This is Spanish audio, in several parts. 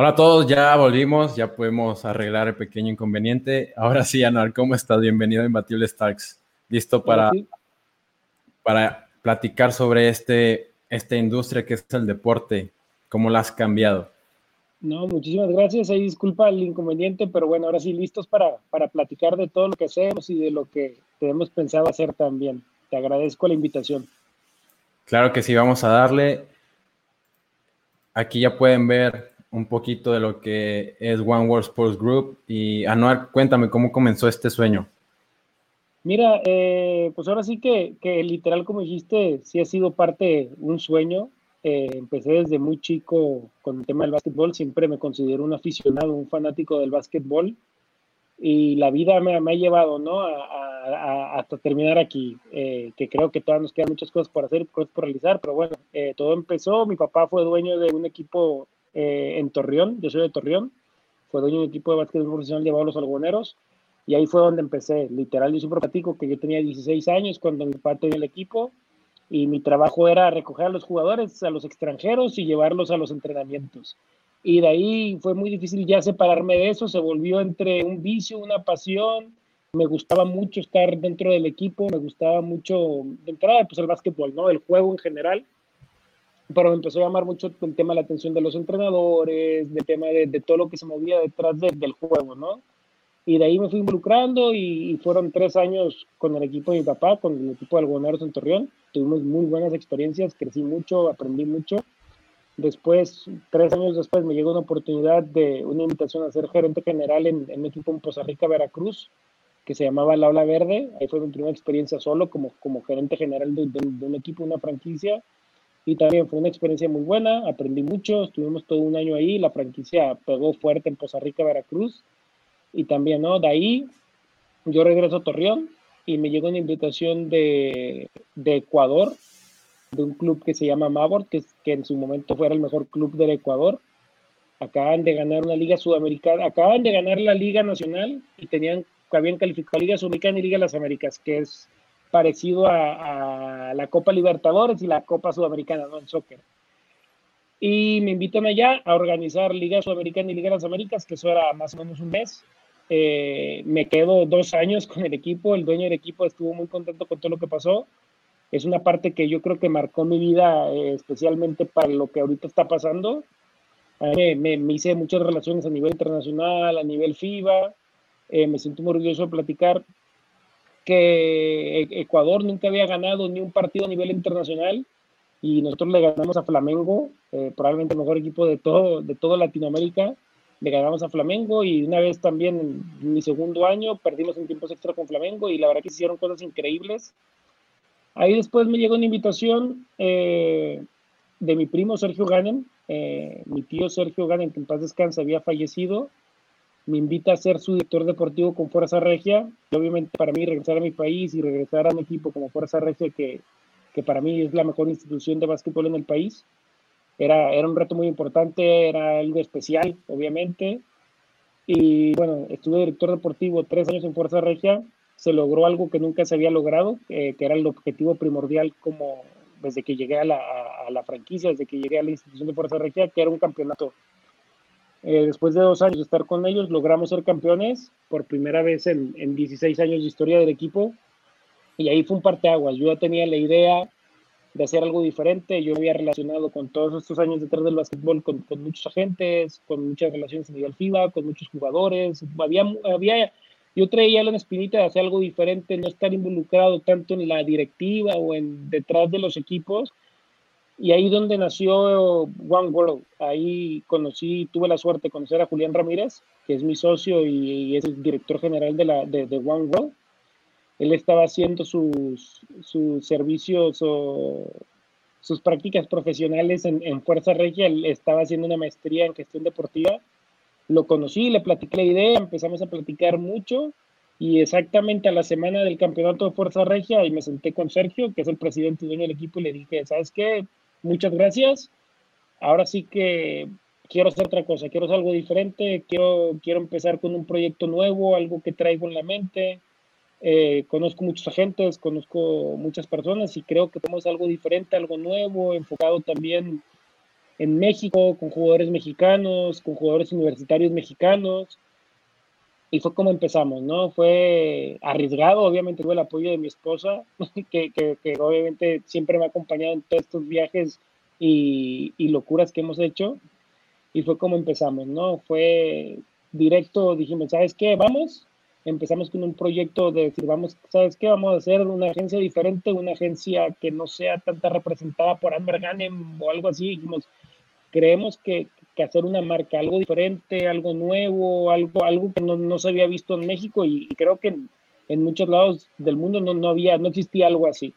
Hola a todos, ya volvimos, ya podemos arreglar el pequeño inconveniente. Ahora sí, Anual, ¿cómo estás? Bienvenido a Imbatible Starks. ¿Listo para, para platicar sobre este, esta industria que es el deporte? ¿Cómo la has cambiado? No, muchísimas gracias. Ahí disculpa el inconveniente, pero bueno, ahora sí listos para, para platicar de todo lo que hacemos y de lo que tenemos pensado hacer también. Te agradezco la invitación. Claro que sí, vamos a darle. Aquí ya pueden ver un poquito de lo que es One World Sports Group. Y Anuar, cuéntame cómo comenzó este sueño. Mira, eh, pues ahora sí que, que, literal, como dijiste, sí ha sido parte un sueño. Eh, empecé desde muy chico con el tema del básquetbol, siempre me considero un aficionado, un fanático del básquetbol y la vida me, ha llevado, ¿no? A, hasta terminar aquí, eh, que creo que todavía nos quedan muchas cosas por hacer, cosas por realizar, pero bueno, todo empezó, mi papá fue dueño de un equipo eh, en Torreón, yo soy de Torreón, fue dueño de un equipo de básquetbol profesional llevado a los algoneros, y ahí fue donde empecé, literal, yo siempre platico que yo tenía 16 años cuando mi papá tenía el equipo, y mi trabajo era recoger a los jugadores, a los extranjeros y llevarlos a los entrenamientos. Y de ahí fue muy difícil ya separarme de eso, se volvió entre un vicio, una pasión, me gustaba mucho estar dentro del equipo, me gustaba mucho, de entrada, pues el básquetbol, ¿no? El juego en general pero me empezó a llamar mucho el tema de la atención de los entrenadores, del tema de, de, todo lo que se movía detrás del juego, ¿no? Y de ahí me fui involucrando y, fueron tres años con el equipo de mi papá, con el equipo de Algoneros en Torreón. Tuvimos muy buenas experiencias, crecí mucho, aprendí mucho. Después, tres años después, me llegó una oportunidad de una invitación a ser gerente general en, en un equipo en Poza Rica, Veracruz, que se llamaba La Ola Verde. Ahí fue mi primera experiencia solo como, como gerente general de, de, de un equipo, una franquicia y también fue una experiencia muy buena, aprendí mucho, estuvimos todo un año ahí, la franquicia pegó fuerte en Poza Rica, Veracruz, y también, ¿no? De ahí yo regreso a Torreón y me llegó una invitación de, de Ecuador, de un club que se llama Mavor, que, que en su momento fuera el mejor club del Ecuador. Acaban de ganar una liga sudamericana, acaban de ganar la Liga Nacional y tenían, habían calificado Liga Sudamericana y Liga de las Américas, que es parecido a, la Copa Libertadores y la Copa Sudamericana, ¿no? En soccer. Y me invitan allá a organizar Liga Sudamericana y Liga de las Américas, que eso era más o menos un mes. Eh, me quedo dos años con el equipo, el dueño del equipo estuvo muy contento con todo lo que pasó. Es una parte que yo creo que marcó mi vida, eh, especialmente para lo que ahorita está pasando. Me, me, hice muchas relaciones a nivel internacional, a nivel FIBA. Eh, me siento muy orgulloso de platicar que e-, Ecuador nunca había ganado ni un partido a nivel internacional y nosotros le ganamos a Flamengo, eh, probablemente el mejor equipo de todo, de toda Latinoamérica. Le ganamos a Flamengo y una vez también en mi segundo año perdimos en tiempos extra con Flamengo y la verdad que hicieron cosas increíbles. Ahí después me llegó una invitación eh, de mi primo Sergio Ganem, eh, mi tío Sergio Ganem, que en paz descansa, había fallecido me invita a ser su director deportivo con Fuerza Regia. Y obviamente para mí regresar a mi país y regresar a un equipo como Fuerza Regia, que, que para mí es la mejor institución de básquetbol en el país, era, era un reto muy importante, era algo especial, obviamente. Y bueno, estuve director deportivo tres años en Fuerza Regia. Se logró algo que nunca se había logrado, eh, que era el objetivo primordial como desde que llegué a la, a la franquicia, desde que llegué a la institución de Fuerza Regia, que era un campeonato eh, después de dos años de estar con ellos, logramos ser campeones por primera vez en, en 16 años de historia del equipo. Y ahí fue un parteaguas. Yo ya tenía la idea de hacer algo diferente. Yo había relacionado con todos estos años detrás del básquetbol con, con, muchos agentes, con muchas relaciones a nivel FIBA, con muchos jugadores. Había, había, yo traía la espinita de hacer algo diferente, no estar involucrado tanto en la directiva o en detrás de los equipos, y ahí donde nació One World. Ahí conocí, tuve la suerte de conocer a Julián Ramírez, que es mi socio y, es el director general de, la, de, One World. Él estaba haciendo sus, sus servicios o sus prácticas profesionales en, en, Fuerza Regia. Él estaba haciendo una maestría en gestión deportiva. Lo conocí, le platiqué la idea, empezamos a platicar mucho y exactamente a la semana del campeonato de Fuerza Regia y me senté con Sergio, que es el presidente y dueño del equipo, y le dije, ¿sabes qué? Muchas gracias. Ahora sí que quiero hacer otra cosa, quiero hacer algo diferente, quiero, quiero empezar con un proyecto nuevo, algo que traigo en la mente. Eh, conozco muchos agentes, conozco muchas personas y creo que tenemos algo diferente, algo nuevo, enfocado también en México, con jugadores mexicanos, con jugadores universitarios mexicanos. Y fue como empezamos, ¿no? Fue arriesgado, obviamente tuve el apoyo de mi esposa, que, que, obviamente siempre me ha acompañado en todos estos viajes y, y, locuras que hemos hecho. Y fue como empezamos, ¿no? Fue directo, dijimos, ¿sabes qué? Vamos, empezamos con un proyecto de decir, vamos, ¿sabes qué? Vamos a hacer una agencia diferente, una agencia que no sea tanta representada por Amber Ganem o algo así. Dijimos, creemos que, que, hacer una marca, algo diferente, algo nuevo, algo, algo que no, no se había visto en México y, creo que en, muchos lados del mundo no, no, había, no existía algo así.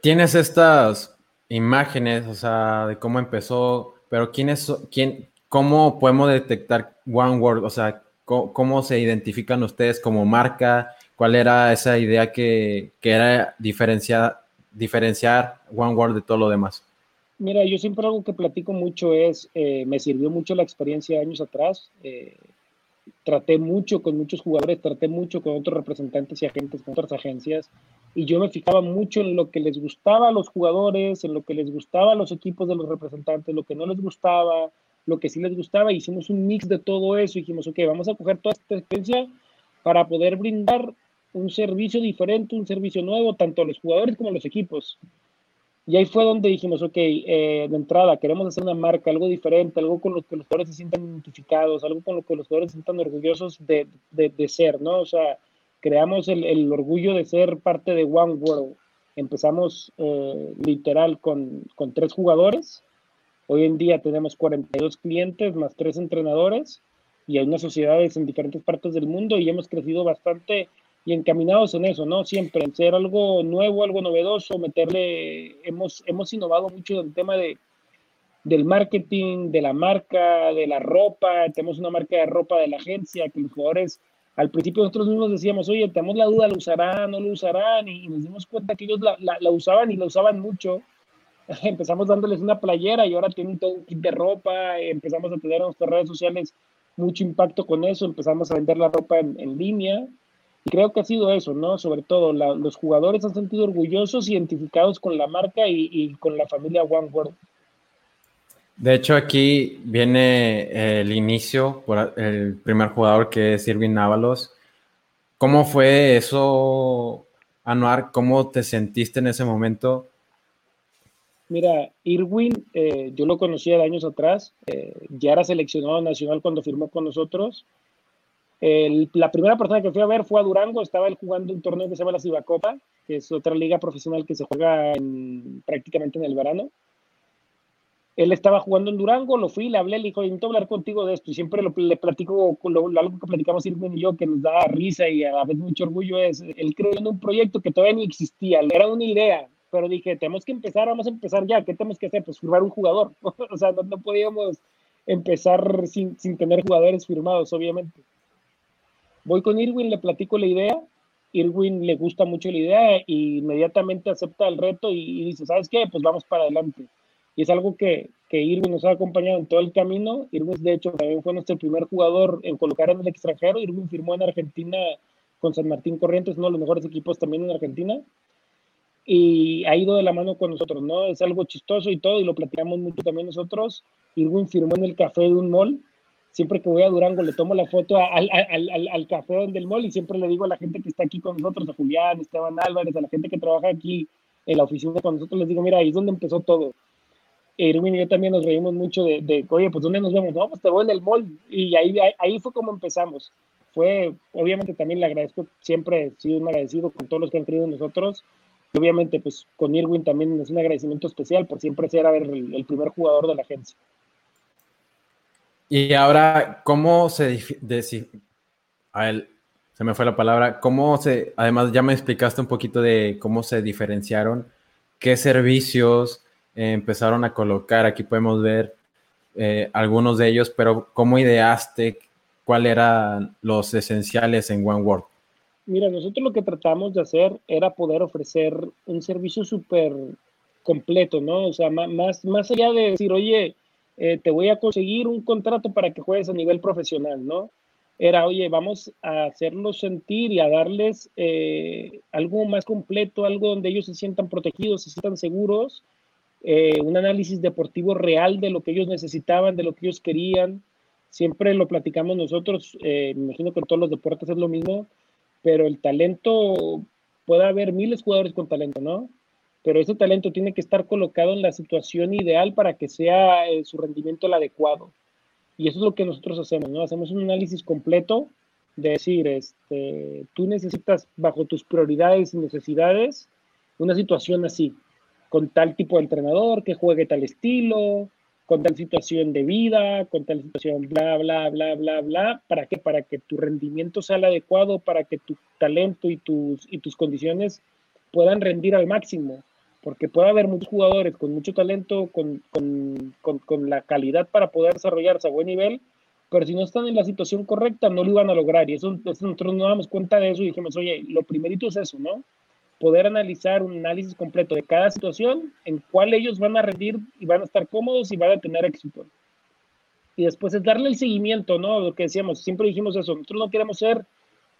Tienes estas imágenes, o sea, de cómo empezó, pero ¿quién es, quién, ¿cómo podemos detectar One World? O sea, ¿cómo, se identifican ustedes como marca? ¿Cuál era esa idea que, que era diferenciar, diferenciar One World de todo lo demás? Mira, yo siempre algo que platico mucho es, eh, me sirvió mucho la experiencia de años atrás. Eh, traté mucho con muchos jugadores, traté mucho con otros representantes y agentes, con otras agencias, y yo me fijaba mucho en lo que les gustaba a los jugadores, en lo que les gustaba a los equipos de los representantes, lo que no les gustaba, lo que sí les gustaba, hicimos un mix de todo eso y dijimos, ok, vamos a coger toda esta experiencia para poder brindar un servicio diferente, un servicio nuevo, tanto a los jugadores como a los equipos. Y ahí fue donde dijimos, ok, eh, de entrada queremos hacer una marca, algo diferente, algo con lo que los jugadores se sientan identificados, algo con lo que los jugadores se sientan orgullosos de, de, de ser, ¿no? O sea, creamos el, el, orgullo de ser parte de One World. Empezamos eh, literal con, con tres jugadores, Hoy en día tenemos 42 clientes más tres entrenadores y hay unas sociedades en diferentes partes del mundo y hemos crecido bastante y encaminados en eso, ¿no? Siempre en ser algo nuevo, algo novedoso, meterle, hemos, hemos innovado mucho en el tema de, del marketing, de la marca, de la ropa, tenemos una marca de ropa de la agencia que los jugadores, al principio nosotros mismos decíamos, oye, tenemos la duda, ¿lo usarán, no lo usarán? Y, nos dimos cuenta que ellos la, la usaban y la usaban mucho empezamos dándoles una playera y ahora tienen todo un kit de ropa, empezamos a tener en nuestras redes sociales mucho impacto con eso, empezamos a vender la ropa en, línea. Y creo que ha sido eso, ¿no? Sobre todo, los jugadores han sentido orgullosos, identificados con la marca y, con la familia One World. De hecho, aquí viene el inicio por el primer jugador que es Irving Návalos. ¿Cómo fue eso, Anuar? ¿Cómo te sentiste en ese momento? Mira, Irwin, eh, yo lo conocía de años atrás, eh, ya era seleccionado nacional cuando firmó con nosotros. La primera persona que fui a ver fue a Durango, estaba él jugando un torneo que se llama la Cibacopa, que es otra liga profesional que se juega prácticamente en el verano. Él estaba jugando en Durango, lo fui, le hablé, le dijo, necesito hablar contigo de esto. Y siempre le platico, lo, algo que platicamos Irwin y yo, que nos da risa y a la vez mucho orgullo, es, él creó en un proyecto que todavía ni existía, era una idea, pero dije, tenemos que empezar, vamos a empezar ya, ¿qué tenemos que hacer? Pues firmar un jugador, o sea, no, podíamos empezar sin, sin, tener jugadores firmados, obviamente. Voy con Irwin, le platico la idea, Irwin le gusta mucho la idea e inmediatamente acepta el reto y, dice, ¿sabes qué? Pues vamos para adelante. Y es algo que, que Irwin nos ha acompañado en todo el camino. Irwin, de hecho, también fue nuestro primer jugador en colocar en el extranjero. Irwin firmó en Argentina con San Martín Corrientes, uno de los mejores equipos también en Argentina y ha ido de la mano con nosotros, ¿no? Es algo chistoso y todo, y lo platicamos mucho también nosotros. Irwin firmó en el café de un mall. Siempre que voy a Durango le tomo la foto al, al, al, al café del mall y siempre le digo a la gente que está aquí con nosotros, a Julián, Esteban Álvarez, a la gente que trabaja aquí en la oficina con nosotros, les digo, mira, ahí es donde empezó todo. Irwin y yo también nos reímos mucho de, de oye, pues ¿dónde nos vemos? No, pues te voy en el mall. Y ahí, ahí fue como empezamos. Fue, obviamente también le agradezco, siempre he sido un agradecido con todos los que han creído en nosotros obviamente, pues con Irwin también es un agradecimiento especial por siempre ser el, el primer jugador de la agencia. Y ahora, ¿cómo se... A él, se me fue la palabra. ¿Cómo se... Además, ya me explicaste un poquito de cómo se diferenciaron, qué servicios empezaron a colocar. Aquí podemos ver eh, algunos de ellos, pero ¿cómo ideaste cuáles eran los esenciales en OneWorld? Mira, nosotros lo que tratamos de hacer era poder ofrecer un servicio súper completo, ¿no? O sea, más, más allá de decir, oye, eh, te voy a conseguir un contrato para que juegues a nivel profesional, ¿no? Era, oye, vamos a hacerlos sentir y a darles eh, algo más completo, algo donde ellos se sientan protegidos, se sientan seguros eh, un análisis deportivo real de lo que ellos necesitaban, de lo que ellos querían. Siempre lo platicamos nosotros, me imagino que en todos los deportes es lo mismo, pero el talento, puede haber miles de jugadores con talento, ¿no? Pero ese talento tiene que estar colocado en la situación ideal para que sea eh, su rendimiento el adecuado. Y eso es lo que nosotros hacemos, ¿no? Hacemos un análisis completo de decir, este, tú necesitas bajo tus prioridades y necesidades una situación así, con tal tipo de entrenador que juegue tal estilo, con tal situación de vida, con tal situación bla, bla, bla, bla, bla. ¿Para qué? Para que tu rendimiento sea el adecuado, para que tu talento y tus, y tus condiciones puedan rendir al máximo. Porque puede haber muchos jugadores con mucho talento, con, con, con, con la calidad para poder desarrollarse a buen nivel, pero si no están en la situación correcta, no lo iban a lograr. Y eso, nosotros nos damos cuenta de eso y dijimos, oye, lo primerito es eso, ¿no? Poder analizar un análisis completo de cada situación, en cuál ellos van a rendir y van a estar cómodos y van a tener éxito. Y después es darle el seguimiento, ¿no? Lo que decíamos, siempre dijimos eso, nosotros no queremos ser,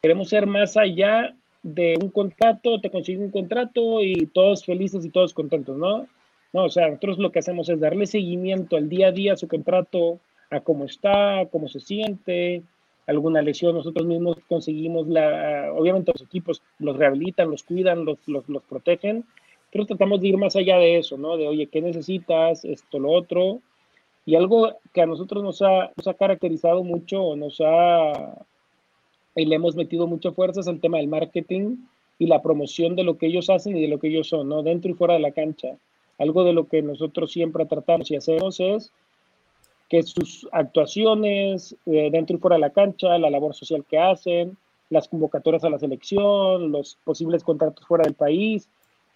queremos ser más allá de un contrato, te consigo un contrato y todos felices y todos contentos, ¿no? No, o sea, nosotros lo que hacemos es darle seguimiento al día a día a su contrato, a cómo está, cómo se siente, alguna lesión, nosotros mismos conseguimos la, obviamente los equipos los rehabilitan, los cuidan, los, los, los, protegen, pero tratamos de ir más allá de eso, ¿no? De, oye, ¿qué necesitas? Esto, lo otro. Y algo que a nosotros nos ha, nos ha caracterizado mucho, nos ha, y le hemos metido mucha fuerza es el tema del marketing y la promoción de lo que ellos hacen y de lo que ellos son, ¿no? Dentro y fuera de la cancha. Algo de lo que nosotros siempre tratamos y hacemos es que sus actuaciones eh, dentro y fuera de la cancha, la labor social que hacen, las convocatorias a la selección, los posibles contratos fuera del país,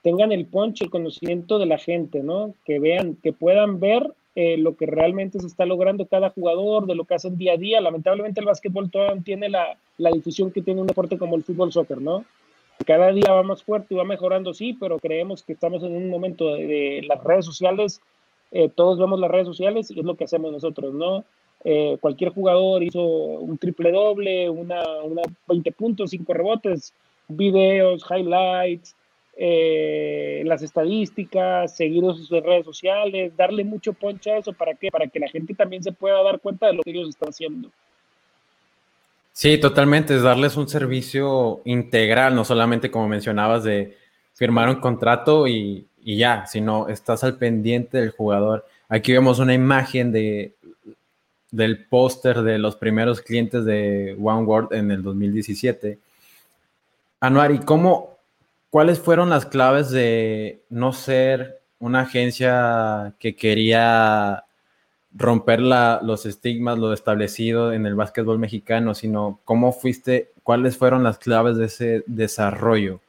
tengan el poncho, el conocimiento de la gente, ¿no? Que vean, que puedan ver eh, lo que realmente se está logrando cada jugador, de lo que hacen día a día. Lamentablemente el básquetbol todavía no tiene la, la difusión que tiene un deporte como el fútbol soccer, ¿no? Cada día va más fuerte y va mejorando, sí, pero creemos que estamos en un momento de, las redes sociales eh, todos vemos las redes sociales y es lo que hacemos nosotros, ¿no? Eh, cualquier jugador hizo un triple doble, una, una 20 puntos, 5 rebotes, videos, highlights, eh, las estadísticas, seguir sus redes sociales, darle mucho ponche a eso, ¿para qué? Para que la gente también se pueda dar cuenta de lo que ellos están haciendo. Sí, totalmente, es darles un servicio integral, no solamente como mencionabas de firmar un contrato y y ya, sino estás al pendiente del jugador. Aquí vemos una imagen de, del póster de los primeros clientes de OneWorld en el 2017. Anuari, ¿y cómo, cuáles fueron las claves de no ser una agencia que quería romper los estigmas, lo establecido en el básquetbol mexicano, sino cómo fuiste, cuáles fueron las claves de ese desarrollo?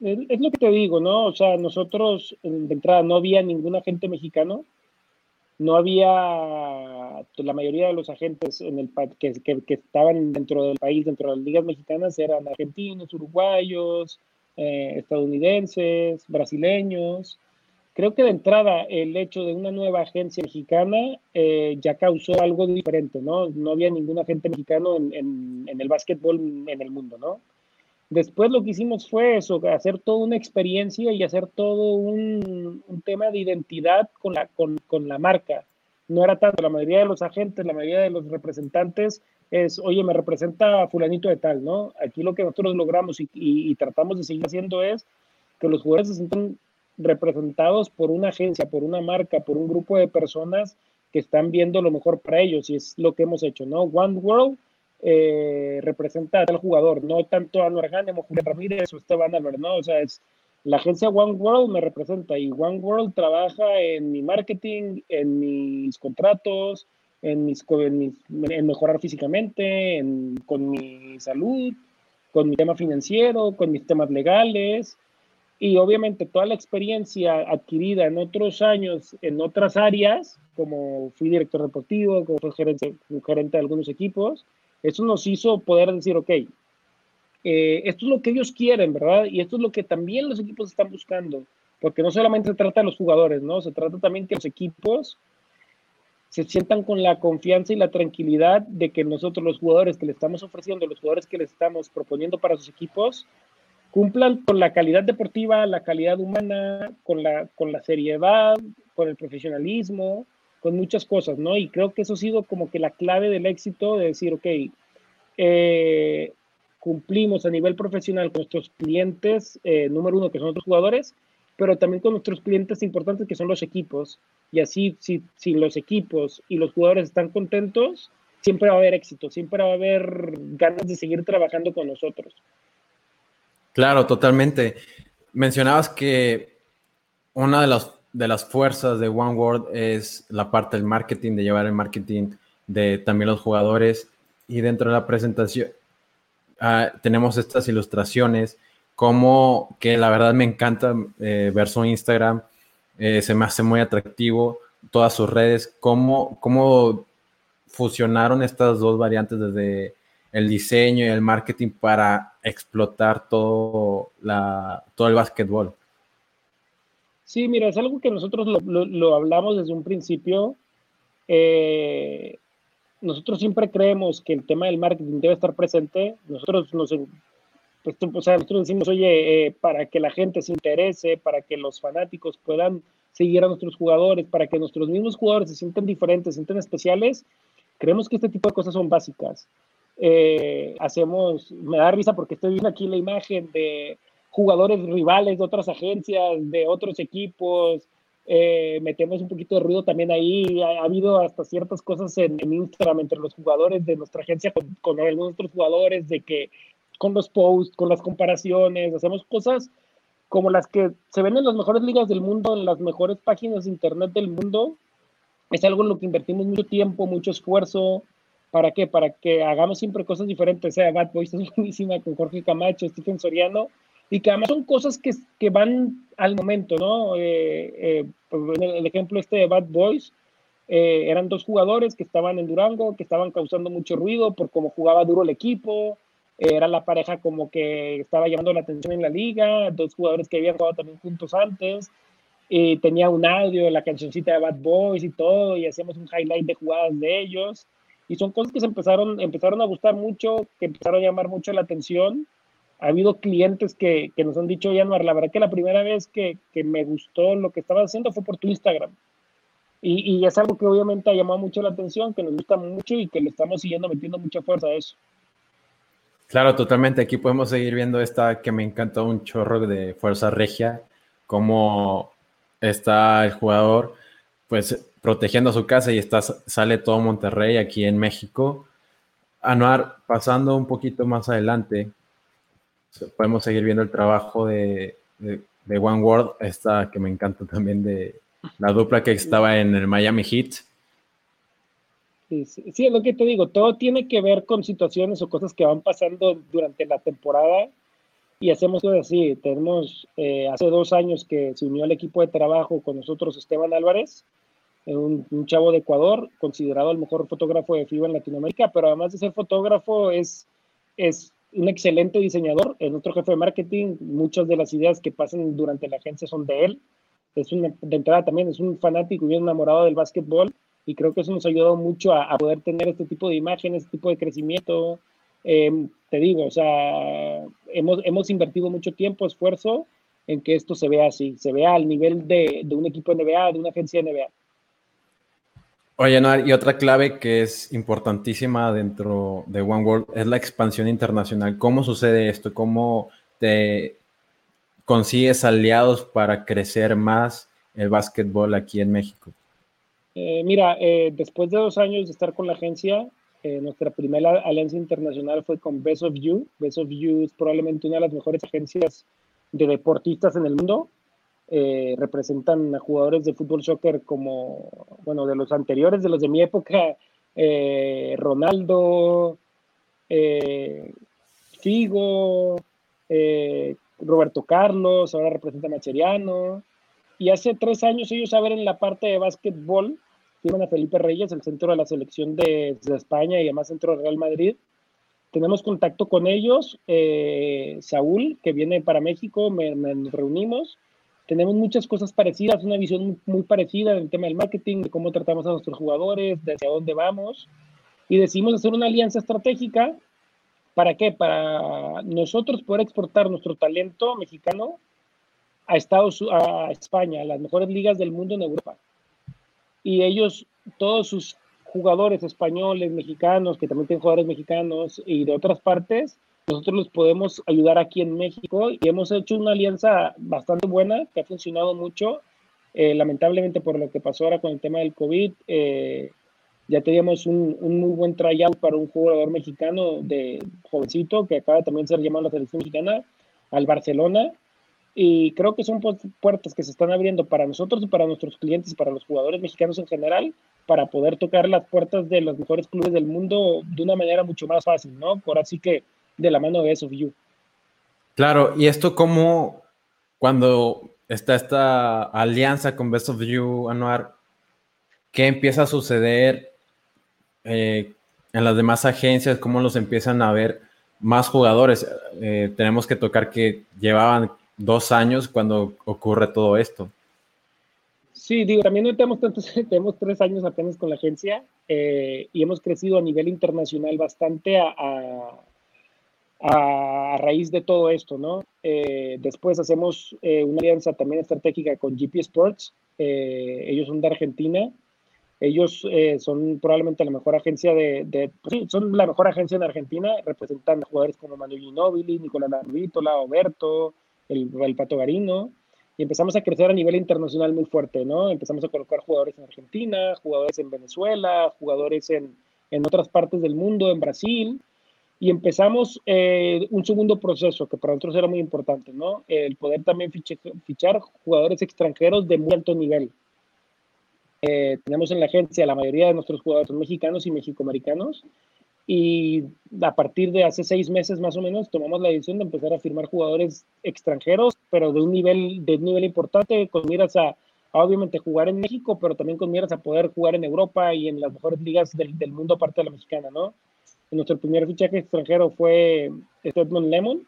Es, lo que te digo, ¿no? O sea, nosotros de entrada no había ningún agente mexicano, no había, la mayoría de los agentes en el que, que, estaban dentro del país, dentro de las ligas mexicanas, eran argentinos, uruguayos, eh, estadounidenses, brasileños. Creo que de entrada el hecho de una nueva agencia mexicana eh, ya causó algo diferente, ¿no? No había ningún agente mexicano en, en, en el básquetbol en el mundo, ¿no? Después lo que hicimos fue eso, hacer toda una experiencia y hacer todo un, tema de identidad con la, con, la marca. No era tanto, la mayoría de los agentes, la mayoría de los representantes es, oye, me representa fulanito de tal, ¿no? Aquí lo que nosotros logramos y, tratamos de seguir haciendo es que los jugadores se sientan representados por una agencia, por una marca, por un grupo de personas que están viendo lo mejor para ellos y es lo que hemos hecho, ¿no? One World eh, representa al jugador, no tanto a Anuar Julián Ramírez o Esteban Albert, ¿no? O sea, es la agencia One World me representa y One World trabaja en mi marketing, en mis contratos, en, mis, en, mejorar físicamente, con mi salud, con mi tema financiero, con mis temas legales y obviamente toda la experiencia adquirida en otros años en otras áreas, como fui director deportivo, como fui gerente, gerente de algunos equipos, eso nos hizo poder decir, ok, eh, esto es lo que ellos quieren, ¿verdad? Y esto es lo que también los equipos están buscando, porque no solamente se trata de los jugadores, ¿no? Se trata también que los equipos se sientan con la confianza y la tranquilidad de que nosotros los jugadores que le estamos ofreciendo, los jugadores que les estamos proponiendo para sus equipos, cumplan con la calidad deportiva, la calidad humana, con la, con la seriedad, con el profesionalismo, con muchas cosas, ¿no? Y creo que eso ha sido como que la clave del éxito de decir, ok, eh, cumplimos a nivel profesional con nuestros clientes, eh, número uno, que son nuestros jugadores, pero también con nuestros clientes importantes, que son los equipos. Y así, si los equipos y los jugadores están contentos, siempre va a haber éxito, siempre va a haber ganas de seguir trabajando con nosotros. Claro, totalmente. Mencionabas que una de las, de las fuerzas de One World es la parte del marketing, de llevar el marketing de también los jugadores. Y dentro de la presentación ah, tenemos estas ilustraciones, como que la verdad me encanta eh, ver su Instagram, eh, se me hace muy atractivo, todas sus redes, cómo, cómo fusionaron estas dos variantes desde el diseño y el marketing para explotar todo, la, todo el básquetbol. Sí, mira, es algo que nosotros lo, hablamos desde un principio. Eh, nosotros siempre creemos que el tema del marketing debe estar presente. Nosotros nos, pues, o sea, nosotros decimos, oye, eh, para que la gente se interese, para que los fanáticos puedan seguir a nuestros jugadores, para que nuestros mismos jugadores se sientan diferentes, se sientan especiales, creemos que este tipo de cosas son básicas. Eh, hacemos, me da risa porque estoy viendo aquí la imagen de jugadores rivales de otras agencias, de otros equipos, eh, metemos un poquito de ruido también ahí, ha, habido hasta ciertas cosas en, Instagram entre los jugadores de nuestra agencia con, con algunos otros jugadores, de que con los posts, con las comparaciones, hacemos cosas como las que se ven en las mejores ligas del mundo, en las mejores páginas de internet del mundo. Es algo en lo que invertimos mucho tiempo, mucho esfuerzo, ¿Para qué? Para que hagamos siempre cosas diferentes. O sea, Bad Boys es buenísima con Jorge Camacho, Stephen Soriano, y que además son cosas que, que van al momento, ¿no? Eh, eh, el ejemplo este de Bad Boys, eh, eran dos jugadores que estaban en Durango, que estaban causando mucho ruido por cómo jugaba duro el equipo, era la pareja como que estaba llamando la atención en la liga, dos jugadores que habían jugado también juntos antes, y tenía un audio, la cancioncita de Bad Boys y todo, y hacíamos un highlight de jugadas de ellos y son cosas que se empezaron, empezaron a gustar mucho, que empezaron a llamar mucho la atención. Ha habido clientes que, que nos han dicho, Januar, la verdad que la primera vez que, que, me gustó lo que estabas haciendo fue por tu Instagram. Y, y, es algo que obviamente ha llamado mucho la atención, que nos gusta mucho y que le estamos siguiendo metiendo mucha fuerza a eso. Claro, totalmente. Aquí podemos seguir viendo esta que me encantó un chorro de fuerza regia, cómo está el jugador, pues protegiendo su casa y está, sale todo Monterrey aquí en México. Anuar, pasando un poquito más adelante, podemos seguir viendo el trabajo de, de, One World, esta que me encanta también de la dupla que estaba en el Miami Heat. Sí, sí, es lo que te digo, todo tiene que ver con situaciones o cosas que van pasando durante la temporada y hacemos todo así. Tenemos eh, hace dos años que se unió al equipo de trabajo con nosotros Esteban Álvarez, un, un, chavo de Ecuador, considerado el mejor fotógrafo de FIBA en Latinoamérica, pero además de ser fotógrafo es, es un excelente diseñador, es nuestro jefe de marketing, muchas de las ideas que pasan durante la agencia son de él, es una, de entrada también es un fanático y bien enamorado del básquetbol y creo que eso nos ha ayudado mucho a, poder tener este tipo de imágenes, este tipo de crecimiento. Em, te digo, o sea, hemos, hemos invertido mucho tiempo, esfuerzo en que esto se vea así, se vea al nivel de, de un equipo NBA, de una agencia NBA. Oye, y otra clave que es importantísima dentro de One World es la expansión internacional. ¿Cómo sucede esto? ¿Cómo te consigues aliados para crecer más el básquetbol aquí en México? Eh, mira, eh, después de dos años de estar con la agencia, eh, nuestra primera alianza internacional fue con Best of You. Best of You es probablemente una de las mejores agencias de deportistas en el mundo. Eh, representan a jugadores de fútbol soccer como, bueno, de los anteriores, de los de mi época, eh, Ronaldo, eh, Figo, Roberto Carlos, ahora representa a Macheriano. Y hace tres años ellos a ver en la parte de básquetbol, tienen a Felipe Reyes, el centro de la selección de, España y además centro de Real Madrid. Tenemos contacto con ellos, Saúl, que viene para México, me, nos reunimos tenemos muchas cosas parecidas, una visión muy, parecida del tema del marketing, de cómo tratamos a nuestros jugadores, de hacia dónde vamos, y decidimos hacer una alianza estratégica ¿Para qué? Para nosotros poder exportar nuestro talento mexicano a Estados a España, a las mejores ligas del mundo en Europa. Y ellos, todos sus jugadores españoles, mexicanos, que también tienen jugadores mexicanos y de otras partes, nosotros los podemos ayudar aquí en México y hemos hecho una alianza bastante buena que ha funcionado mucho. Eh, lamentablemente por lo que pasó ahora con el tema del COVID, eh, ya teníamos un, un, muy buen tryout para un jugador mexicano de jovencito que acaba también de ser llamado a la selección mexicana al Barcelona. Y creo que son puertas que se están abriendo para nosotros y para nuestros clientes y para los jugadores mexicanos en general para poder tocar las puertas de los mejores clubes del mundo de una manera mucho más fácil, ¿no? Por así que de la mano de Best of You. Claro, y esto como cuando está esta alianza con Best of You, Anuar, ¿qué empieza a suceder eh, en las demás agencias? ¿Cómo los empiezan a ver más jugadores? Eh, tenemos que tocar que llevaban dos años cuando ocurre todo esto. Sí, digo, también no tenemos tantos, tenemos tres años apenas con la agencia eh, y hemos crecido a nivel internacional bastante a, a, raíz de todo esto, ¿no? Eh, después hacemos eh, una alianza también estratégica con GP Sports, ellos son de Argentina, ellos son probablemente la mejor agencia de, pues sí, son la mejor agencia en Argentina, representan jugadores como Manuel Ginóbili, Nicolás Narvítola, Oberto, el, el Pato Garino, y empezamos a crecer a nivel internacional muy fuerte, ¿no? Empezamos a colocar jugadores en Argentina, jugadores en Venezuela, jugadores en, en otras partes del mundo, en Brasil, y empezamos eh, un segundo proceso que para nosotros era muy importante, ¿no? El poder también fichar jugadores extranjeros de muy alto nivel. Eh, tenemos en la agencia la mayoría de nuestros jugadores mexicanos y mexicoamericanos, y a partir de hace seis meses más o menos tomamos la decisión de empezar a firmar jugadores extranjeros, pero de un nivel, de un nivel importante, con miras a, obviamente jugar en México, pero también con miras a poder jugar en Europa y en las mejores ligas del, del mundo aparte de la mexicana, ¿no? Nuestro primer fichaje extranjero fue Edmond Lemon,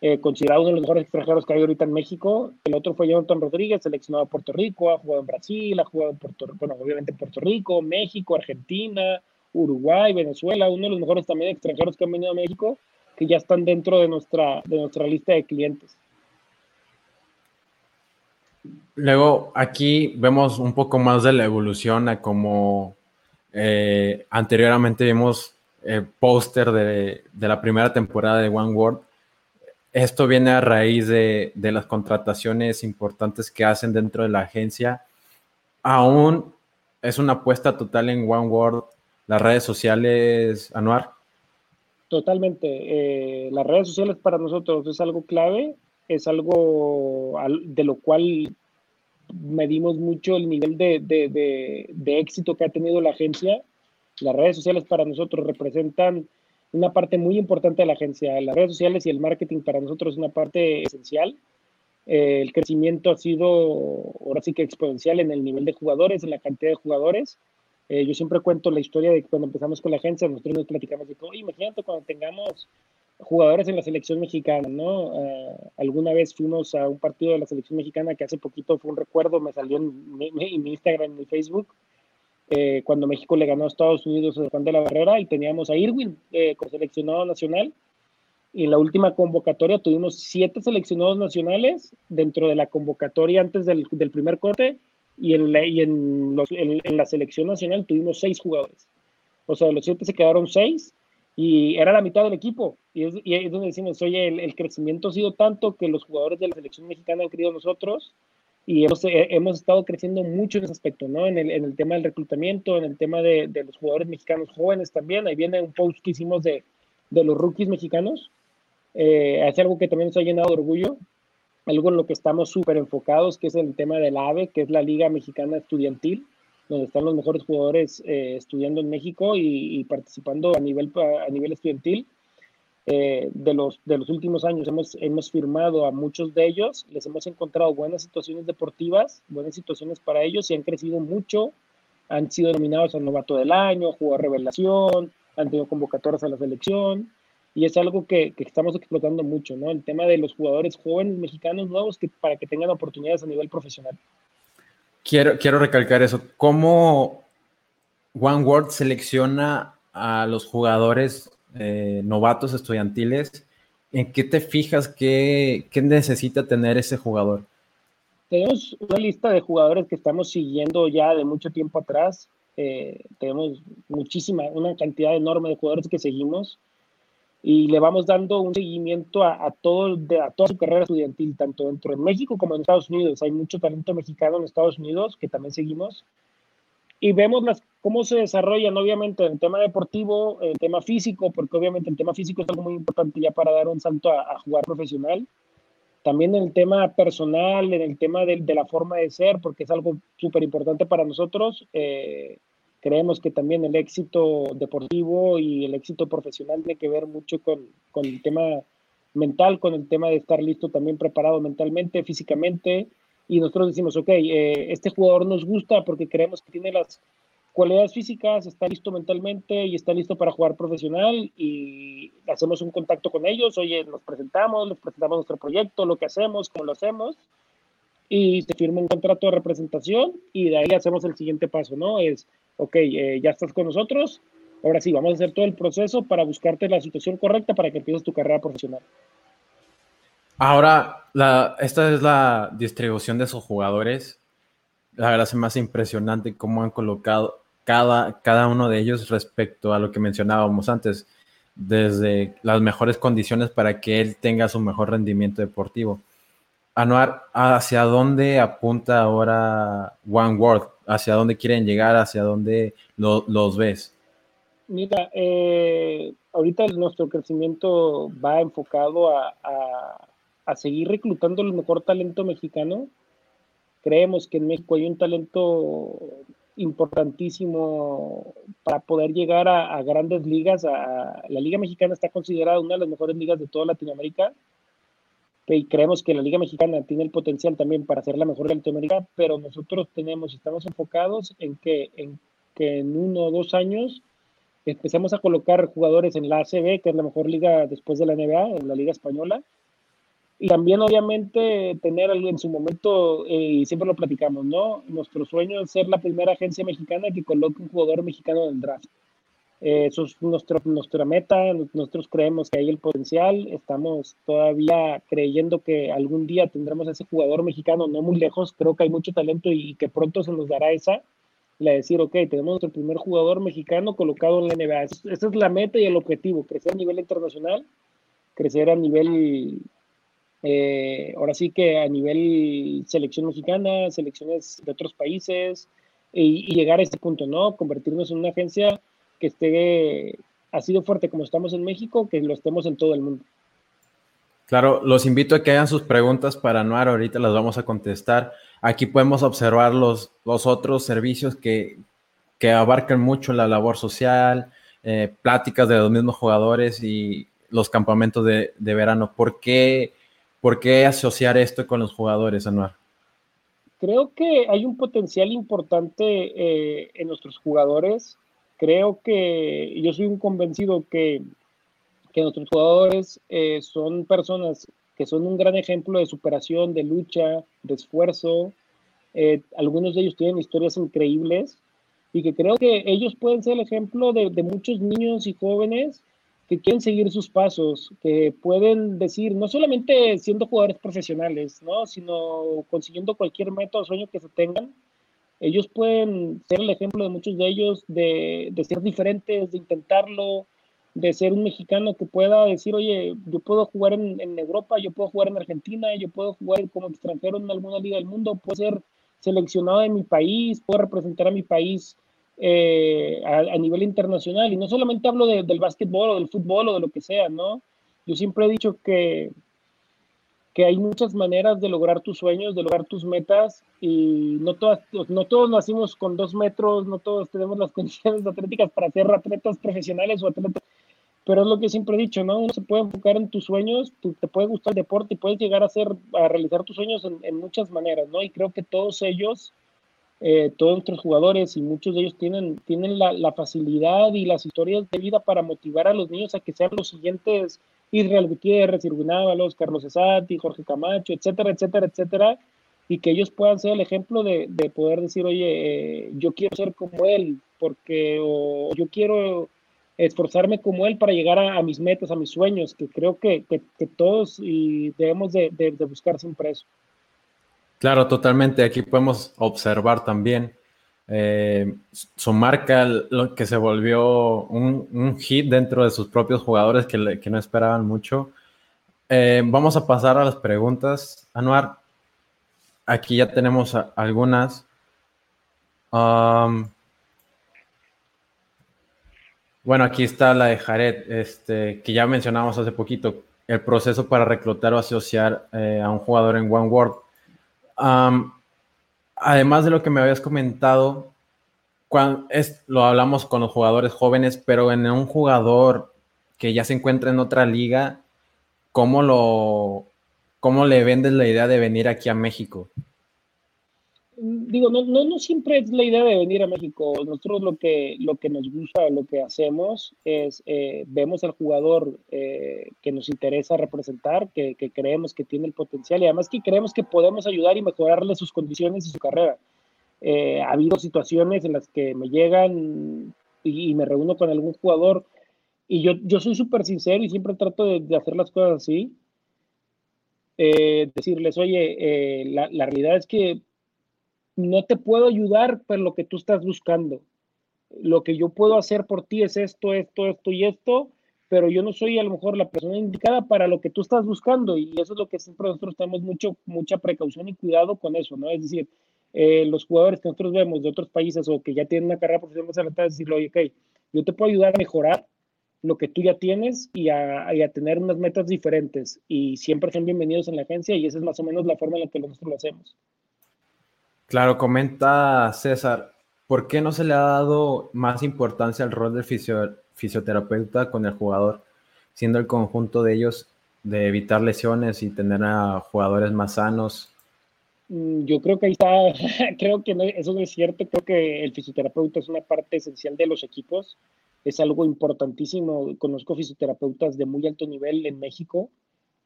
eh, considerado uno de los mejores extranjeros que hay ahorita en México. El otro fue Jonathan Rodríguez, seleccionado a Puerto Rico, ha jugado en Brasil, ha jugado en Puerto bueno, obviamente en Puerto Rico, México, Argentina, Uruguay, Venezuela, uno de los mejores también extranjeros que han venido a México, que ya están dentro de nuestra, de nuestra lista de clientes. Luego, aquí vemos un poco más de la evolución a como eh, anteriormente vimos el póster de, de, la primera temporada de One World. Esto viene a raíz de, de, las contrataciones importantes que hacen dentro de la agencia. Aún es una apuesta total en One World las redes sociales, Anuar? Totalmente. Eh, las redes sociales para nosotros es algo clave, es algo de lo cual medimos mucho el nivel de, de, éxito que ha tenido la agencia. Las redes sociales para nosotros representan una parte muy importante de la agencia. Las redes sociales y el marketing para nosotros es una parte esencial. Eh, el crecimiento ha sido ahora sí que exponencial en el nivel de jugadores, en la cantidad de jugadores. Eh, yo siempre cuento la historia de cuando empezamos con la agencia, nosotros nos platicamos de que, imagínate cuando tengamos jugadores en la selección mexicana, ¿no? Uh, alguna vez fuimos a un partido de la selección mexicana que hace poquito fue un recuerdo, me salió en mi, mi Instagram, en mi Facebook, eh, cuando México le ganó a Estados Unidos en de la Barrera y teníamos a Irwin eh, con seleccionado nacional. Y en la última convocatoria tuvimos siete seleccionados nacionales dentro de la convocatoria antes del, del primer corte y en la, y en, los, en, la selección nacional tuvimos seis jugadores. O sea, de los siete se quedaron seis y era la mitad del equipo. Y es, y es donde decimos, oye, el, el, crecimiento ha sido tanto que los jugadores de la selección mexicana han querido nosotros y hemos, eh, hemos estado creciendo mucho en ese aspecto, ¿no? En el, en el tema del reclutamiento, en el tema de, de, los jugadores mexicanos jóvenes también. Ahí viene un post que hicimos de, de los rookies mexicanos. Eh, es algo que también nos ha llenado de orgullo algo en lo que estamos súper enfocados, que es el tema del AVE, que es la Liga Mexicana Estudiantil, donde están los mejores jugadores eh, estudiando en México y, y, participando a nivel, a nivel estudiantil. Eh, de, los, de los últimos años hemos, hemos firmado a muchos de ellos, les hemos encontrado buenas situaciones deportivas, buenas situaciones para ellos y han crecido mucho, han sido nominados al novato del año, jugador revelación, han tenido convocatorias a la selección y es algo que, que, estamos explotando mucho, ¿no? El tema de los jugadores jóvenes mexicanos nuevos que, para que tengan oportunidades a nivel profesional. Quiero, quiero recalcar eso. ¿Cómo One World selecciona a los jugadores eh, novatos estudiantiles, ¿en qué te fijas? ¿Qué, ¿Qué necesita tener ese jugador? Tenemos una lista de jugadores que estamos siguiendo ya de mucho tiempo atrás. Eh, tenemos muchísima, una cantidad enorme de jugadores que seguimos y le vamos dando un seguimiento a, todo, a toda su carrera estudiantil, tanto dentro de México como en Estados Unidos. Hay mucho talento mexicano en Estados Unidos que también seguimos. Y vemos las, cómo se desarrollan, obviamente, en tema deportivo, el tema físico, porque obviamente el tema físico es algo muy importante ya para dar un salto a, jugar profesional. También en el tema personal, en el tema de, de la forma de ser, porque es algo súper importante para nosotros. Eh, Creemos que también el éxito deportivo y el éxito profesional tiene que ver mucho con, con el tema mental, con el tema de estar listo también preparado mentalmente, físicamente. Y nosotros decimos, ok, eh, este jugador nos gusta porque creemos que tiene las cualidades físicas, está listo mentalmente y está listo para jugar profesional y hacemos un contacto con ellos, oye, nos presentamos, les presentamos nuestro proyecto, lo que hacemos, cómo lo hacemos y se firma un contrato de representación y de ahí hacemos el siguiente paso, ¿no? Es ok, eh, ya estás con nosotros, ahora sí, vamos a hacer todo el proceso para buscarte la situación correcta para que empieces tu carrera profesional. Ahora, la, esta es la distribución de esos jugadores. La verdad es más impresionante cómo han colocado cada, cada uno de ellos respecto a lo que mencionábamos antes, desde las mejores condiciones para que él tenga su mejor rendimiento deportivo. Anuar, ¿hacia dónde apunta ahora One World? ¿Hacia dónde quieren llegar? ¿Hacia dónde los ves? Mira, eh, ahorita nuestro crecimiento va enfocado a, a, seguir reclutando el mejor talento mexicano. Creemos que en México hay un talento importantísimo para poder llegar a, a grandes ligas. A, la Liga Mexicana está considerada una de las mejores ligas de toda Latinoamérica y creemos que la Liga Mexicana tiene el potencial también para ser la mejor de Latinoamérica, pero nosotros tenemos, estamos enfocados en que en, que en uno o dos años empecemos a colocar jugadores en la ACB, que es la mejor liga después de la NBA, en la Liga Española, y también obviamente tener en su momento, eh, y siempre lo platicamos, ¿no? Nuestro sueño es ser la primera agencia mexicana que coloque un jugador mexicano en el draft. Eh, eso es nuestro, nuestra meta, nosotros creemos que hay el potencial, estamos todavía creyendo que algún día tendremos ese jugador mexicano no muy lejos, creo que hay mucho talento y que pronto se nos dará esa, la decir, ok, tenemos nuestro primer jugador mexicano colocado en la NBA. Esa es la meta y el objetivo, crecer a nivel internacional, crecer a nivel, eh, ahora sí que a nivel selección mexicana, selecciones de otros países y, llegar a este punto, ¿no? Convertirnos en una agencia que esté así de fuerte como estamos en México, que lo estemos en todo el mundo. Claro, los invito a que hagan sus preguntas para Noar, ahorita las vamos a contestar. Aquí podemos observar los, los otros servicios que, que abarcan mucho la labor social, eh, pláticas de los mismos jugadores y los campamentos de, de verano. ¿Por qué, ¿Por qué asociar esto con los jugadores, Anuar? Creo que hay un potencial importante eh, en nuestros jugadores creo que yo soy un convencido que, que nuestros jugadores eh, son personas que son un gran ejemplo de superación, de lucha, de esfuerzo. Eh, algunos de ellos tienen historias increíbles y que creo que ellos pueden ser el ejemplo de, de, muchos niños y jóvenes que quieren seguir sus pasos, que pueden decir, no solamente siendo jugadores profesionales, ¿no? sino consiguiendo cualquier meta o sueño que se tengan, ellos pueden ser el ejemplo de muchos de ellos de, de, ser diferentes, de intentarlo, de ser un mexicano que pueda decir, oye, yo puedo jugar en, en, Europa, yo puedo jugar en Argentina, yo puedo jugar como extranjero en alguna liga del mundo, puedo ser seleccionado de mi país, puedo representar a mi país eh, a, nivel internacional. Y no solamente hablo de, del básquetbol o del fútbol o de lo que sea, ¿no? Yo siempre he dicho que que hay muchas maneras de lograr tus sueños, de lograr tus metas y no, todas, no todos nacimos con dos metros, no todos tenemos las condiciones atléticas para ser atletas profesionales o atletas, pero es lo que siempre he dicho, ¿no? Uno se puede enfocar en tus sueños, te puede gustar el deporte y puedes llegar a, hacer, a realizar tus sueños en, en muchas maneras, ¿no? Y creo que todos ellos, eh, todos nuestros jugadores y muchos de ellos tienen, tienen la, facilidad y las historias de vida para motivar a los niños a que sean los siguientes Israel Gutiérrez, Irwin Ábalos, Carlos Esati, Jorge Camacho, etcétera, etcétera, etcétera, y que ellos puedan ser el ejemplo de, de poder decir, oye, eh, yo quiero ser como él, porque yo quiero esforzarme como él para llegar a, mis metas, a mis sueños, que creo que, todos y debemos de, buscar siempre eso. Claro, totalmente. Aquí podemos observar también eh, su marca, lo que se volvió un, hit dentro de sus propios jugadores que, no esperaban mucho. Eh, vamos a pasar a las preguntas. Anuar, aquí ya tenemos algunas. Bueno, aquí está la de Jared, este, que ya mencionamos hace poquito, el proceso para reclutar o asociar eh, a un jugador en One World. Además de lo que me habías comentado, es, lo hablamos con los jugadores jóvenes, pero en un jugador que ya se encuentra en otra liga, ¿cómo, lo, cómo le vendes la idea de venir aquí a México? Digo, no, no, no, siempre es la idea de venir a México. Nosotros lo que, lo que nos gusta, lo que hacemos es, eh, vemos al jugador eh, que nos interesa representar, que, que, creemos que tiene el potencial y además que creemos que podemos ayudar y mejorarle sus condiciones y su carrera. Eh, ha habido situaciones en las que me llegan y, me reúno con algún jugador y yo, yo soy súper sincero y siempre trato de, de, hacer las cosas así. decirles, oye, la, la realidad es que no te puedo ayudar por lo que tú estás buscando. Lo que yo puedo hacer por ti es esto, esto, esto y esto, pero yo no soy a lo mejor la persona indicada para lo que tú estás buscando y eso es lo que siempre nosotros tenemos mucho, mucha precaución y cuidado con eso, ¿no? Es decir, eh, los jugadores que nosotros vemos de otros países o que ya tienen una carrera profesional más adelantada, decirle, oye, ok, yo te puedo ayudar a mejorar lo que tú ya tienes y a, y a, tener unas metas diferentes y siempre son bienvenidos en la agencia y esa es más o menos la forma en la que nosotros lo hacemos. Claro, comenta César, ¿por qué no se le ha dado más importancia al rol del fisioterapeuta con el jugador, siendo el conjunto de ellos de evitar lesiones y tener a jugadores más sanos? Mm, yo creo que ahí está, creo que eso no es cierto, creo que el fisioterapeuta es una parte esencial de los equipos, es algo importantísimo, conozco fisioterapeutas de muy alto nivel en México,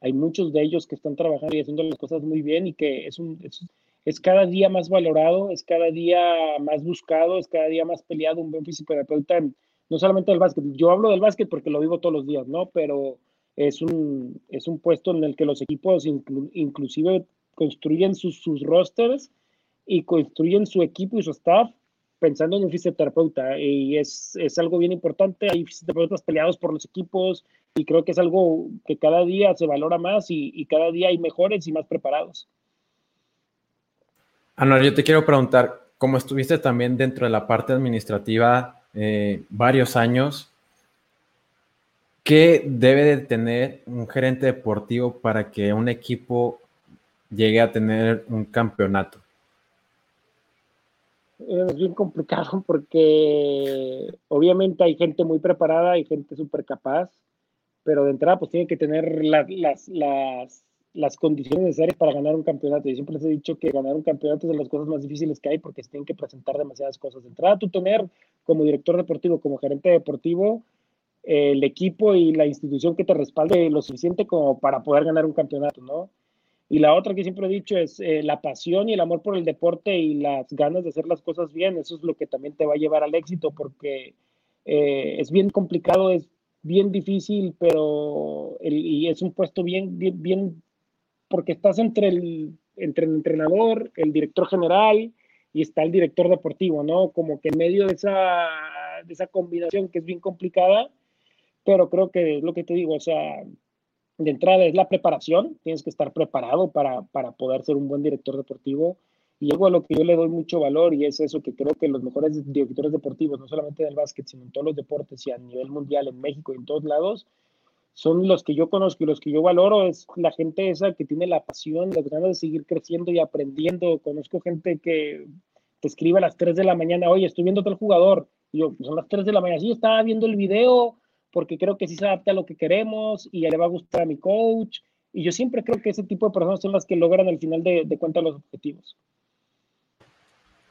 hay muchos de ellos que están trabajando y haciendo las cosas muy bien y que es un, cada día más valorado, es cada día más buscado, es cada día más peleado un buen fisioterapeuta, no solamente del básquet. Yo hablo del básquet porque lo vivo todos los días, ¿no? Pero es un, es un puesto en el que los equipos inclusive construyen sus, sus rosters y construyen su equipo y su staff pensando en un fisioterapeuta y es, es, algo bien importante. Hay fisioterapeutas peleados por los equipos y creo que es algo que cada día se valora más y, y cada día hay mejores y más preparados. Ana, yo te quiero preguntar, como estuviste también dentro de la parte administrativa eh, varios años, ¿qué debe de tener un gerente deportivo para que un equipo llegue a tener un campeonato? Es bien complicado porque obviamente hay gente muy preparada, hay gente súper capaz, pero de entrada pues tiene que tener las las condiciones necesarias para ganar un campeonato. Yo siempre les he dicho que ganar un campeonato es de las cosas más difíciles que hay porque se tienen que presentar demasiadas cosas. De entrada, tú tener como director deportivo, como gerente deportivo, el equipo y la institución que te respalde lo suficiente como para poder ganar un campeonato, ¿no? Y la otra que siempre he dicho es eh, la pasión y el amor por el deporte y las ganas de hacer las cosas bien. Eso es lo que también te va a llevar al éxito porque eh, es bien complicado, es bien difícil, pero y es un puesto bien, bien, bien porque estás entre el, entre el entrenador, el director general y está el director deportivo, ¿no? Como que en medio de esa, de esa combinación que es bien complicada, pero creo que es lo que te digo, o sea, de entrada es la preparación, tienes que estar preparado para, para poder ser un buen director deportivo. Y algo a lo que yo le doy mucho valor y es eso que creo que los mejores directores deportivos, no solamente del básquet, sino en todos los deportes y a nivel mundial, en México y en todos lados, son los que yo conozco y los que yo valoro, es la gente esa que tiene la pasión, las ganas de seguir creciendo y aprendiendo. Conozco gente que te escribe a las 3 de la mañana, oye, estoy viendo tal jugador. Y yo, son las 3 de la mañana, sí, estaba viendo el video porque creo que sí se adapta a lo que queremos y le va a gustar a mi coach. Y yo siempre creo que ese tipo de personas son las que logran al final de, de cuentas los objetivos.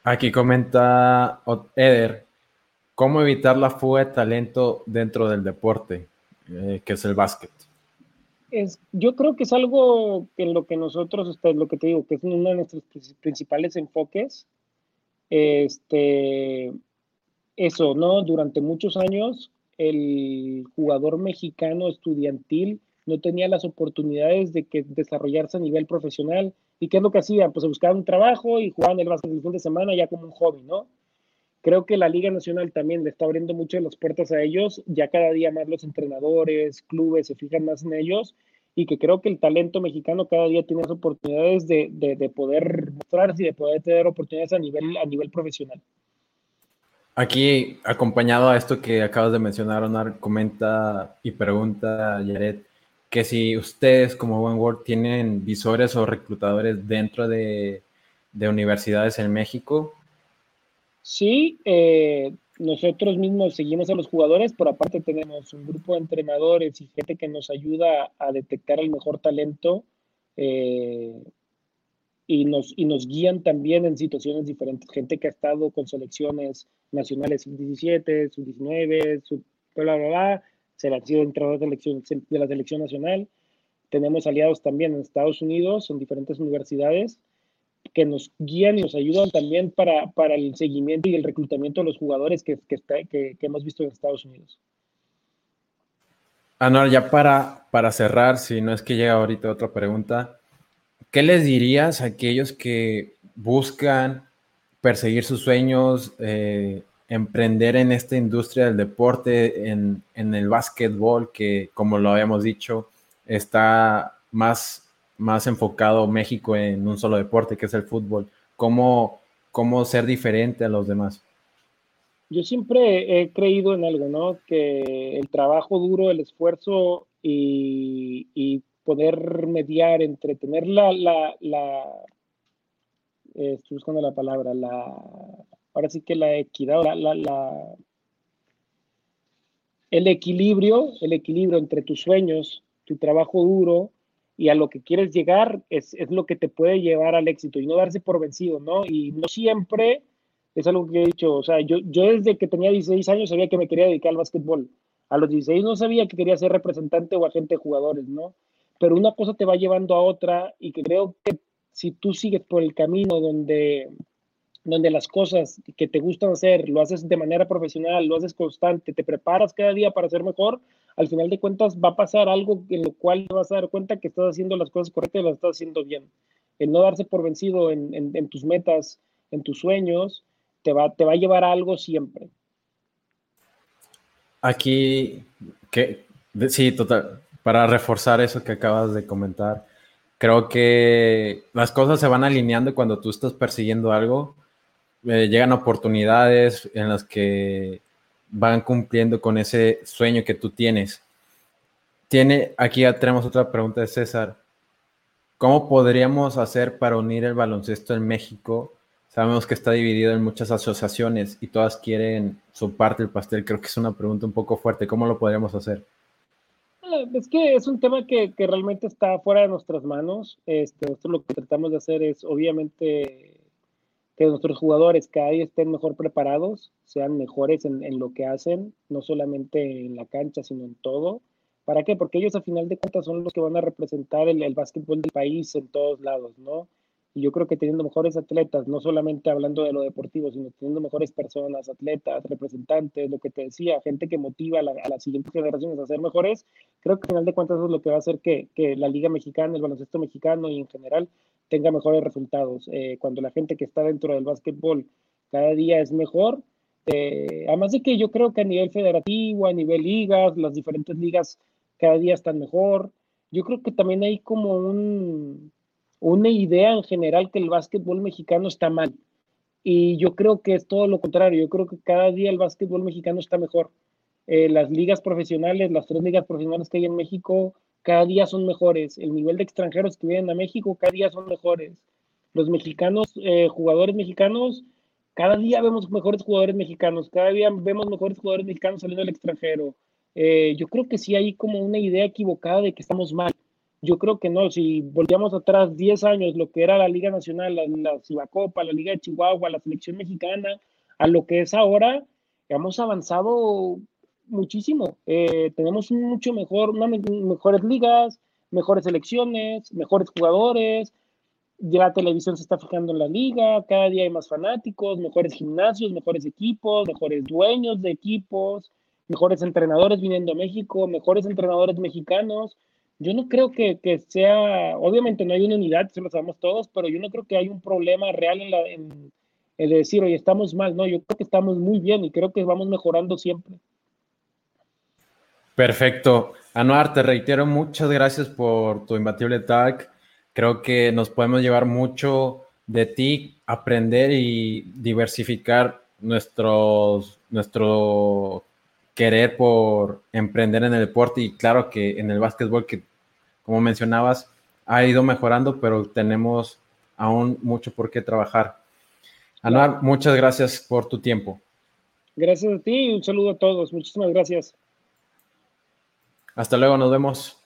Aquí comenta Eder, ¿cómo evitar la fuga de talento dentro del deporte? Eh, que es el básquet? Es, yo creo que es algo en lo que nosotros, este, lo que te digo, que es uno de nuestros principales enfoques. Este, eso, ¿no? Durante muchos años el jugador mexicano estudiantil no tenía las oportunidades de que desarrollarse a nivel profesional. ¿Y qué es lo que hacían? Pues buscaban un trabajo y jugaban el básquet el fin de semana ya como un hobby, ¿no? Creo que la Liga Nacional también le está abriendo mucho las puertas a ellos. Ya cada día más los entrenadores, clubes se fijan más en ellos y que creo que el talento mexicano cada día tiene las oportunidades de, de, poder mostrarse y de poder tener oportunidades a nivel, a nivel profesional. Aquí, acompañado a esto que acabas de mencionar, Onar, comenta y pregunta Yaret que si ustedes como OneWorld tienen visores o reclutadores dentro de, de universidades en México. Sí, eh, nosotros mismos seguimos a los jugadores, pero aparte tenemos un grupo de entrenadores y gente que nos ayuda a detectar el mejor talento eh, y, nos, y nos guían también en situaciones diferentes. Gente que ha estado con selecciones nacionales sub-17, sub-19, sub bla, bla, bla, se ha sido entrenador de, de la selección nacional. Tenemos aliados también en Estados Unidos, en diferentes universidades que nos guían y nos ayudan también para, para el seguimiento y el reclutamiento de los jugadores que, que, que, hemos visto en Estados Unidos. Anual, ya para, para cerrar, si no es que llega ahorita otra pregunta, ¿qué les dirías a aquellos que buscan perseguir sus sueños, eh, emprender en esta industria del deporte, en, en el básquetbol, que como lo habíamos dicho, está más más enfocado México en un solo deporte, que es el fútbol. ¿Cómo, cómo ser diferente a los demás? Yo siempre he creído en algo, ¿no? Que el trabajo duro, el esfuerzo y, poder mediar entre tener la, la, la estoy buscando la palabra, la, ahora sí que la equidad, la, la, el equilibrio, el equilibrio entre tus sueños, tu trabajo duro y a lo que quieres llegar es, es, lo que te puede llevar al éxito y no darse por vencido, ¿no? Y no siempre es algo que he dicho, o sea, yo, yo desde que tenía 16 años sabía que me quería dedicar al básquetbol. A los 16 no sabía que quería ser representante o agente de jugadores, ¿no? Pero una cosa te va llevando a otra y que creo que si tú sigues por el camino donde donde las cosas que te gustan hacer, lo haces de manera profesional, lo haces constante, te preparas cada día para ser mejor, al final de cuentas va a pasar algo en lo cual vas a dar cuenta que estás haciendo las cosas correctas y las estás haciendo bien. El no darse por vencido en, tus metas, en tus sueños, te va, te va a llevar a algo siempre. Aquí, que, sí, total, para reforzar eso que acabas de comentar, creo que las cosas se van alineando cuando tú estás persiguiendo algo eh, llegan oportunidades en las que van cumpliendo con ese sueño que tú tienes. Tiene, aquí ya tenemos otra pregunta de César. ¿Cómo podríamos hacer para unir el baloncesto en México? Sabemos que está dividido en muchas asociaciones y todas quieren su parte del pastel. Creo que es una pregunta un poco fuerte. ¿Cómo lo podríamos hacer? Eh, es que es un tema que, realmente está fuera de nuestras manos. Este, lo que tratamos de hacer es, obviamente, que nuestros jugadores cada día estén mejor preparados, sean mejores en, en, lo que hacen, no solamente en la cancha, sino en todo. ¿Para qué? Porque ellos a final de cuentas son los que van a representar el, el básquetbol del país en todos lados, ¿no? Y yo creo que teniendo mejores atletas, no solamente hablando de lo deportivo, sino teniendo mejores personas, atletas, representantes, lo que te decía, gente que motiva a, a las siguientes generaciones a ser mejores, creo que al final de cuentas eso es lo que va a hacer que, que la liga mexicana, el baloncesto mexicano y en general tenga mejores resultados. Eh, cuando la gente que está dentro del básquetbol cada día es mejor, eh, además de que yo creo que a nivel federativo, a nivel ligas, las diferentes ligas cada día están mejor. Yo creo que también hay como un, una idea en general que el básquetbol mexicano está mal. Y yo creo que es todo lo contrario. Yo creo que cada día el básquetbol mexicano está mejor. Eh, las ligas profesionales, las tres ligas profesionales que hay en México, cada día son mejores. El nivel de extranjeros que vienen a México cada día son mejores. Los mexicanos, eh, jugadores mexicanos, cada día vemos mejores jugadores mexicanos, cada día vemos mejores jugadores mexicanos saliendo del extranjero. Eh, yo creo que sí hay como una idea equivocada de que estamos mal. Yo creo que no, si volvíamos atrás 10 años, lo que era la Liga Nacional, la, la Cibacopa, la Liga de Chihuahua, la selección mexicana, a lo que es ahora, hemos avanzado muchísimo. Eh, tenemos mucho mejor, mejores ligas, mejores selecciones, mejores jugadores. Ya la televisión se está fijando en la liga, cada día hay más fanáticos, mejores gimnasios, mejores equipos, mejores dueños de equipos. mejores entrenadores viniendo a México, mejores entrenadores mexicanos. Yo no creo que, sea, obviamente no hay una unidad, eso lo sabemos todos, pero yo no creo que hay un problema real en, la, en, decir, oye, estamos mal, no, yo creo que estamos muy bien y creo que vamos mejorando siempre. Perfecto. Anuar, te reitero, muchas gracias por tu imbatible tag. Creo que nos podemos llevar mucho de ti, aprender y diversificar nuestro querer por emprender en el deporte y claro que en el básquetbol que como mencionabas ha ido mejorando, pero tenemos aún mucho por qué trabajar. Anuar, muchas gracias por tu tiempo. Gracias a ti y un saludo a todos. Muchísimas gracias. Hasta luego, nos vemos.